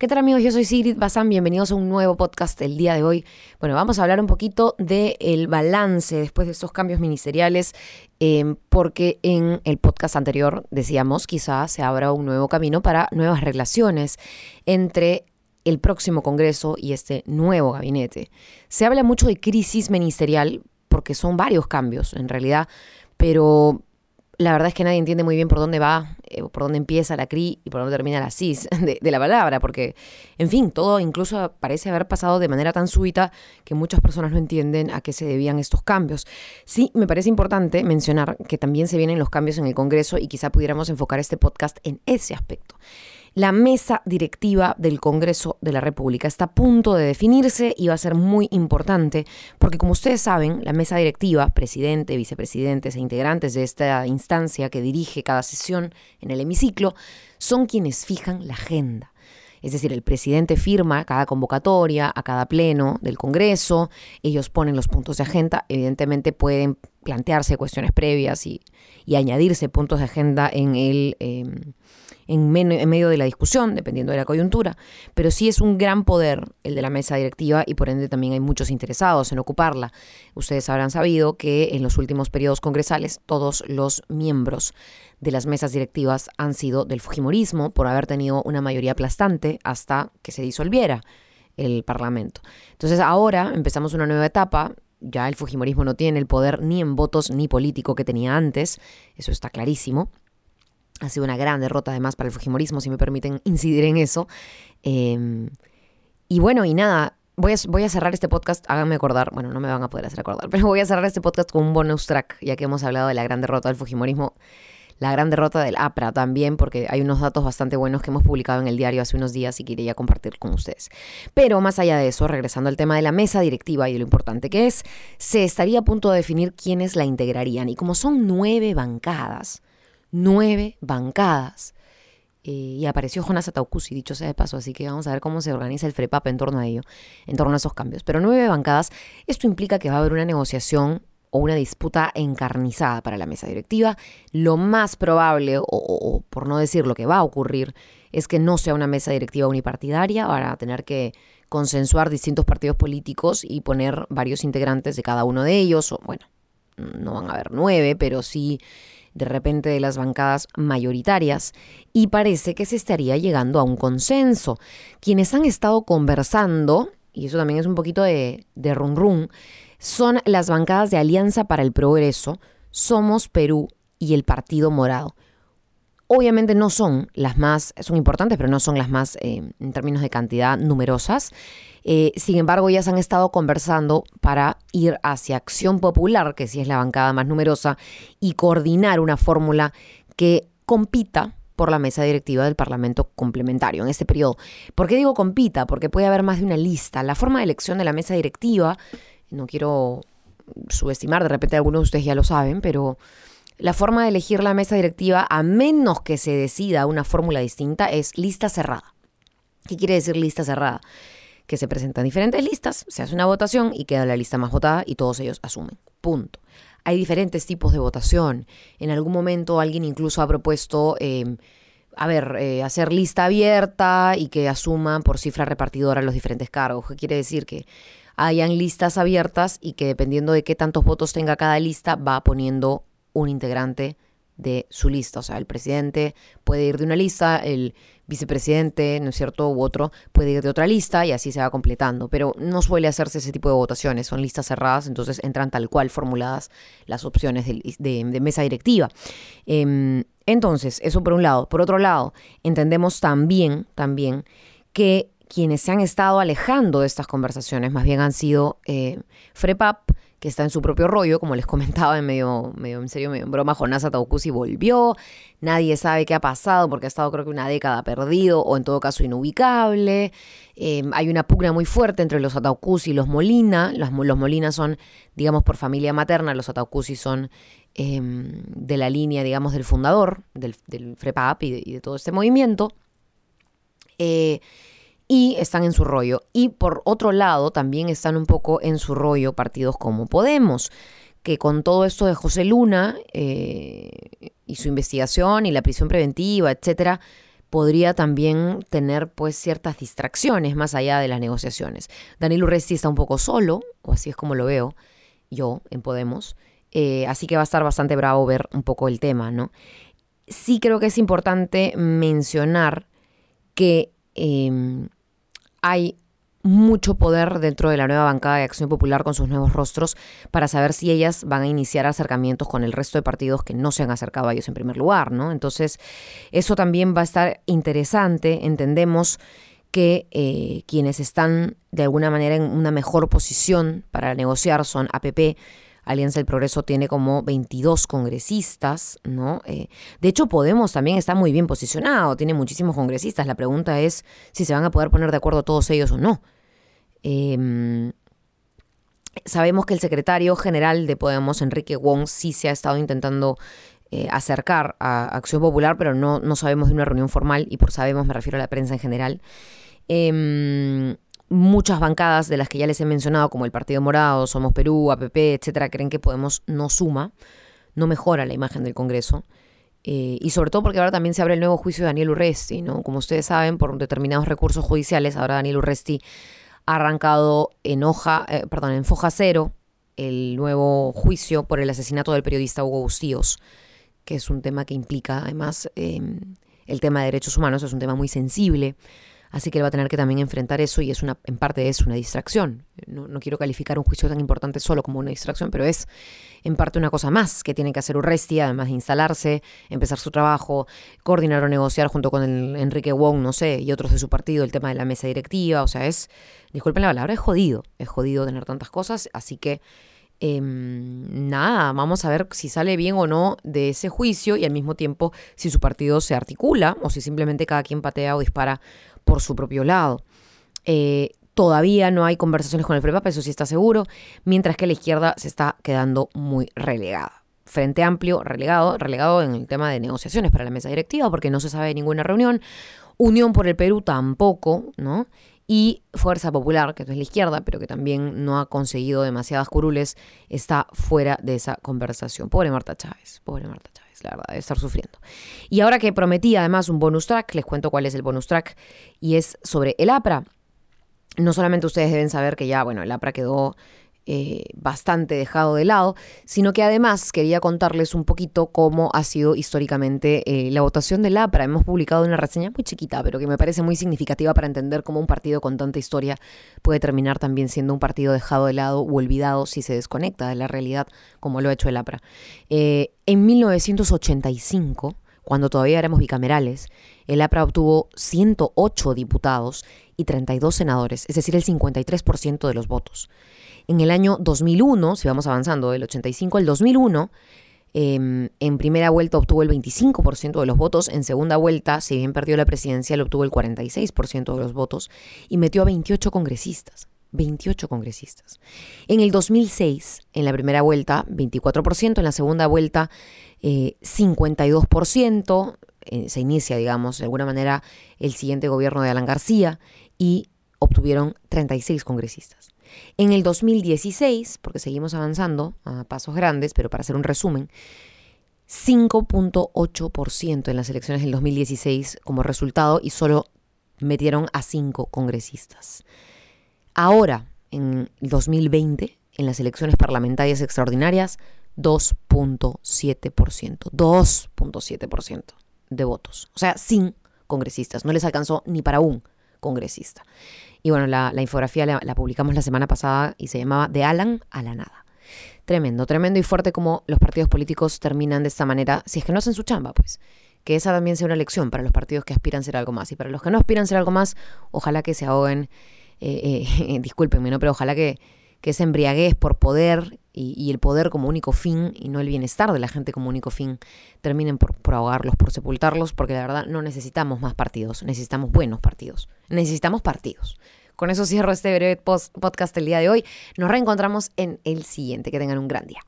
¿Qué tal amigos? Yo soy Sigrid Bazán, bienvenidos a un nuevo podcast el día de hoy. Bueno, vamos a hablar un poquito del balance después de estos cambios ministeriales, eh, porque en el podcast anterior decíamos quizás se abra un nuevo camino para nuevas relaciones entre el próximo Congreso y este nuevo gabinete. Se habla mucho de crisis ministerial porque son varios cambios en realidad, pero la verdad es que nadie entiende muy bien por dónde va, eh, por dónde empieza la CRI y por dónde termina la CIS de, de, la palabra, porque, en fin, todo incluso parece haber pasado de manera tan súbita que muchas personas no entienden a qué se debían estos cambios. Sí, me parece importante mencionar que también se vienen los cambios en el Congreso y quizá pudiéramos enfocar este podcast en ese aspecto. La mesa directiva del Congreso de la República está a punto de definirse y va a ser muy importante porque como ustedes saben, la mesa directiva, presidente, vicepresidentes e integrantes de esta instancia que dirige cada sesión en el hemiciclo, son quienes fijan la agenda. Es decir, el presidente firma cada convocatoria, a cada pleno del Congreso, ellos ponen los puntos de agenda, evidentemente pueden plantearse cuestiones previas y, y añadirse puntos de agenda en el... Eh, en, en, medio de la discusión, dependiendo de la coyuntura, pero sí es un gran poder el de la mesa directiva y por ende también hay muchos interesados en ocuparla. Ustedes habrán sabido que en los últimos periodos congresales todos los miembros de las mesas directivas han sido del Fujimorismo por haber tenido una mayoría aplastante hasta que se disolviera el Parlamento. Entonces ahora empezamos una nueva etapa ya el Fujimorismo no tiene el poder ni en votos ni político que tenía antes, eso está clarísimo. Ha sido una gran derrota además para el Fujimorismo, si me permiten incidir en eso. Eh, y bueno, y nada, voy a, voy a cerrar este podcast, háganme acordar, bueno, no me van a poder hacer acordar, pero voy a cerrar este podcast con un bonus track, ya que hemos hablado de la gran derrota del Fujimorismo, la gran derrota del APRA también, porque hay unos datos bastante buenos que hemos publicado en el diario hace unos días y quería compartir con ustedes. Pero más allá de eso, regresando al tema de la mesa directiva y de lo importante que es, se estaría a punto de definir quiénes la integrarían. Y como son nueve bancadas, nueve bancadas. Eh, y apareció Jonas Ataucusi, dicho sea de paso, así que vamos a ver cómo se organiza el FREPAP en torno a ello, en torno a esos cambios. Pero nueve bancadas, esto implica que va a haber una negociación o una disputa encarnizada para la mesa directiva. Lo más probable, o, por no decir lo que va a ocurrir, es que no sea una mesa directiva unipartidaria, van a tener que consensuar distintos partidos políticos y poner varios integrantes de cada uno de ellos, o bueno, no van a haber nueve, pero sí de repente de las bancadas mayoritarias y parece que se estaría llegando a un consenso. Quienes han estado conversando, y eso también es un poquito de, de run, son las bancadas de Alianza para el Progreso, Somos Perú y el Partido Morado. Obviamente no son las más, son importantes, pero no son las más eh, en términos de cantidad numerosas. Eh, sin embargo, ya se han estado conversando para ir hacia Acción Popular, que sí es la bancada más numerosa, y coordinar una fórmula que compita por la mesa directiva del Parlamento complementario en este periodo. ¿Por qué digo compita? Porque puede haber más de una lista. La forma de elección de la mesa directiva, no quiero subestimar, de repente algunos de ustedes ya lo saben, pero la forma de elegir la mesa directiva, a menos que se decida una fórmula distinta, es lista cerrada. ¿Qué quiere decir lista cerrada? Que se presentan diferentes listas, se hace una votación y queda la lista más votada y todos ellos asumen. Punto. Hay diferentes tipos de votación. En algún momento alguien incluso ha propuesto, eh, a ver, eh, hacer lista abierta y que asuman por cifra repartidora los diferentes cargos. ¿Qué quiere decir? Que hayan listas abiertas y que dependiendo de qué tantos votos tenga cada lista, va poniendo un integrante de su lista. O sea, el presidente puede ir de una lista, el vicepresidente, ¿no es cierto?, u otro puede ir de otra lista y así se va completando. Pero no suele hacerse ese tipo de votaciones, son listas cerradas, entonces entran tal cual formuladas las opciones de, mesa directiva. Eh, entonces, eso por un lado. Por otro lado, entendemos también, también que quienes se han estado alejando de estas conversaciones más bien han sido eh, FREPAP, que está en su propio rollo, como les comentaba en medio, medio en serio, medio en broma, Jonás Ataucusi volvió, nadie sabe qué ha pasado porque ha estado creo que una década perdido o en todo caso inubicable, eh, hay una pugna muy fuerte entre los Ataucusi y los Molina, los, los Molina son, digamos, por familia materna, los Ataucusi son eh, de la línea, digamos, del fundador, del, del FREPAP y de, y de, todo este movimiento, eh, y están en su rollo. Y por otro lado, también están un poco en su rollo partidos como Podemos, que con todo esto de José Luna eh, y su investigación y la prisión preventiva, etcétera, podría también tener pues ciertas distracciones más allá de las negociaciones. Daniel Urresti está un poco solo, o así es como lo veo yo en Podemos, eh, así que va a estar bastante bravo ver un poco el tema, ¿no? Sí creo que es importante mencionar que em, hay mucho poder dentro de la nueva bancada de Acción Popular con sus nuevos rostros para saber si ellas van a iniciar acercamientos con el resto de partidos que no se han acercado a ellos en primer lugar, ¿no? Entonces, eso también va a estar interesante. Entendemos que eh, quienes están de alguna manera en una mejor posición para negociar son APP, Alianza del Progreso tiene como 22 congresistas, ¿no? Eh, de hecho, Podemos también está muy bien posicionado, tiene muchísimos congresistas. La pregunta es si se van a poder poner de acuerdo todos ellos o no. Em, sabemos que el secretario general de Podemos, Enrique Wong, sí se ha estado intentando eh, acercar a Acción Popular, pero no, no sabemos de una reunión formal, y por sabemos me refiero a la prensa en general. Eh, muchas bancadas de las que ya les he mencionado, como el Partido Morado, Somos Perú, APP, etcétera, creen que Podemos no suma, no mejora la imagen del Congreso. Eh, y sobre todo porque ahora también se abre el nuevo juicio de Daniel Urresti, ¿no? Como ustedes saben, por determinados recursos judiciales, ahora Daniel Urresti ha arrancado en hoja, eh, perdón, en foja cero el nuevo juicio por el asesinato del periodista Hugo Bustíos, que es un tema que implica además em, el tema de derechos humanos, es un tema muy sensible. Así que él va a tener que también enfrentar eso y es una, en parte es una distracción. No, quiero calificar un juicio tan importante solo como una distracción, pero es en parte una cosa más que tiene que hacer Urresti, además de instalarse, empezar su trabajo, coordinar o negociar junto con el Enrique Wong, no sé, y otros de su partido, el tema de la mesa directiva. O sea, es, disculpen la palabra, es jodido. Es jodido tener tantas cosas, así que em, nada, vamos a ver si sale bien o no de ese juicio y al mismo tiempo si su partido se articula o si simplemente cada quien patea o dispara por su propio lado. Eh, todavía no hay conversaciones con el FREPAP, eso sí está seguro, mientras que la izquierda se está quedando muy relegada. Frente Amplio, relegado, relegado en el tema de negociaciones para la mesa directiva, porque no se sabe de ninguna reunión. Unión por el Perú tampoco, ¿no? Y Fuerza Popular, que es la izquierda, pero que también no ha conseguido demasiadas curules, está fuera de esa conversación. Pobre Marta Chávez, pobre Marta Chávez la verdad, de estar sufriendo. Y ahora que prometí además un bonus track, les cuento cuál es el bonus track y es sobre el APRA. No solamente ustedes deben saber que ya, bueno, el APRA quedó eh, bastante dejado de lado, sino que además quería contarles un poquito cómo ha sido históricamente eh, la votación del APRA. Hemos publicado una reseña muy chiquita, pero que me parece muy significativa para entender cómo un partido con tanta historia puede terminar también siendo un partido dejado de lado o olvidado si se desconecta de la realidad, como lo ha hecho el APRA. Eh, en 1985, cuando todavía éramos bicamerales, el APRA obtuvo 108 diputados y 32 senadores, es decir, el 53% de los votos. En el año 2001, si vamos avanzando, del 85 al 2001, em, en primera vuelta obtuvo el 25% de los votos, en segunda vuelta, si bien perdió la presidencia, le obtuvo el 46% de los votos y metió a 28 congresistas. 28 congresistas. En el 2006, en la primera vuelta, 24%, en la segunda vuelta, 52%, eh, eh, se inicia, digamos, de alguna manera, el siguiente gobierno de Alan García y obtuvieron 36 congresistas. En el 2016, porque seguimos avanzando a pasos grandes, pero para hacer un resumen, 5.8% en las elecciones del 2016 como resultado y solo metieron a cinco congresistas. Ahora, en el 2020, en las elecciones parlamentarias extraordinarias, 2.7%. 2.7% de votos. O sea, sin congresistas. No les alcanzó ni para un congresista. Y bueno, la, infografía la, publicamos la semana pasada y se llamaba De Alan a la nada. Tremendo, tremendo y fuerte como los partidos políticos terminan de esta manera, si es que no hacen su chamba, pues. Que esa también sea una lección para los partidos que aspiran a ser algo más. Y para los que no aspiran a ser algo más, ojalá que se ahoguen, eh, eh, discúlpenme, ¿no? Pero ojalá que, que esa embriaguez por poder y, el poder como único fin y no el bienestar de la gente como único fin terminen por, por, ahogarlos, por sepultarlos, porque la verdad no necesitamos más partidos, necesitamos buenos partidos, necesitamos partidos. Con eso cierro este breve podcast el día de hoy. Nos reencontramos en el siguiente. Que tengan un gran día.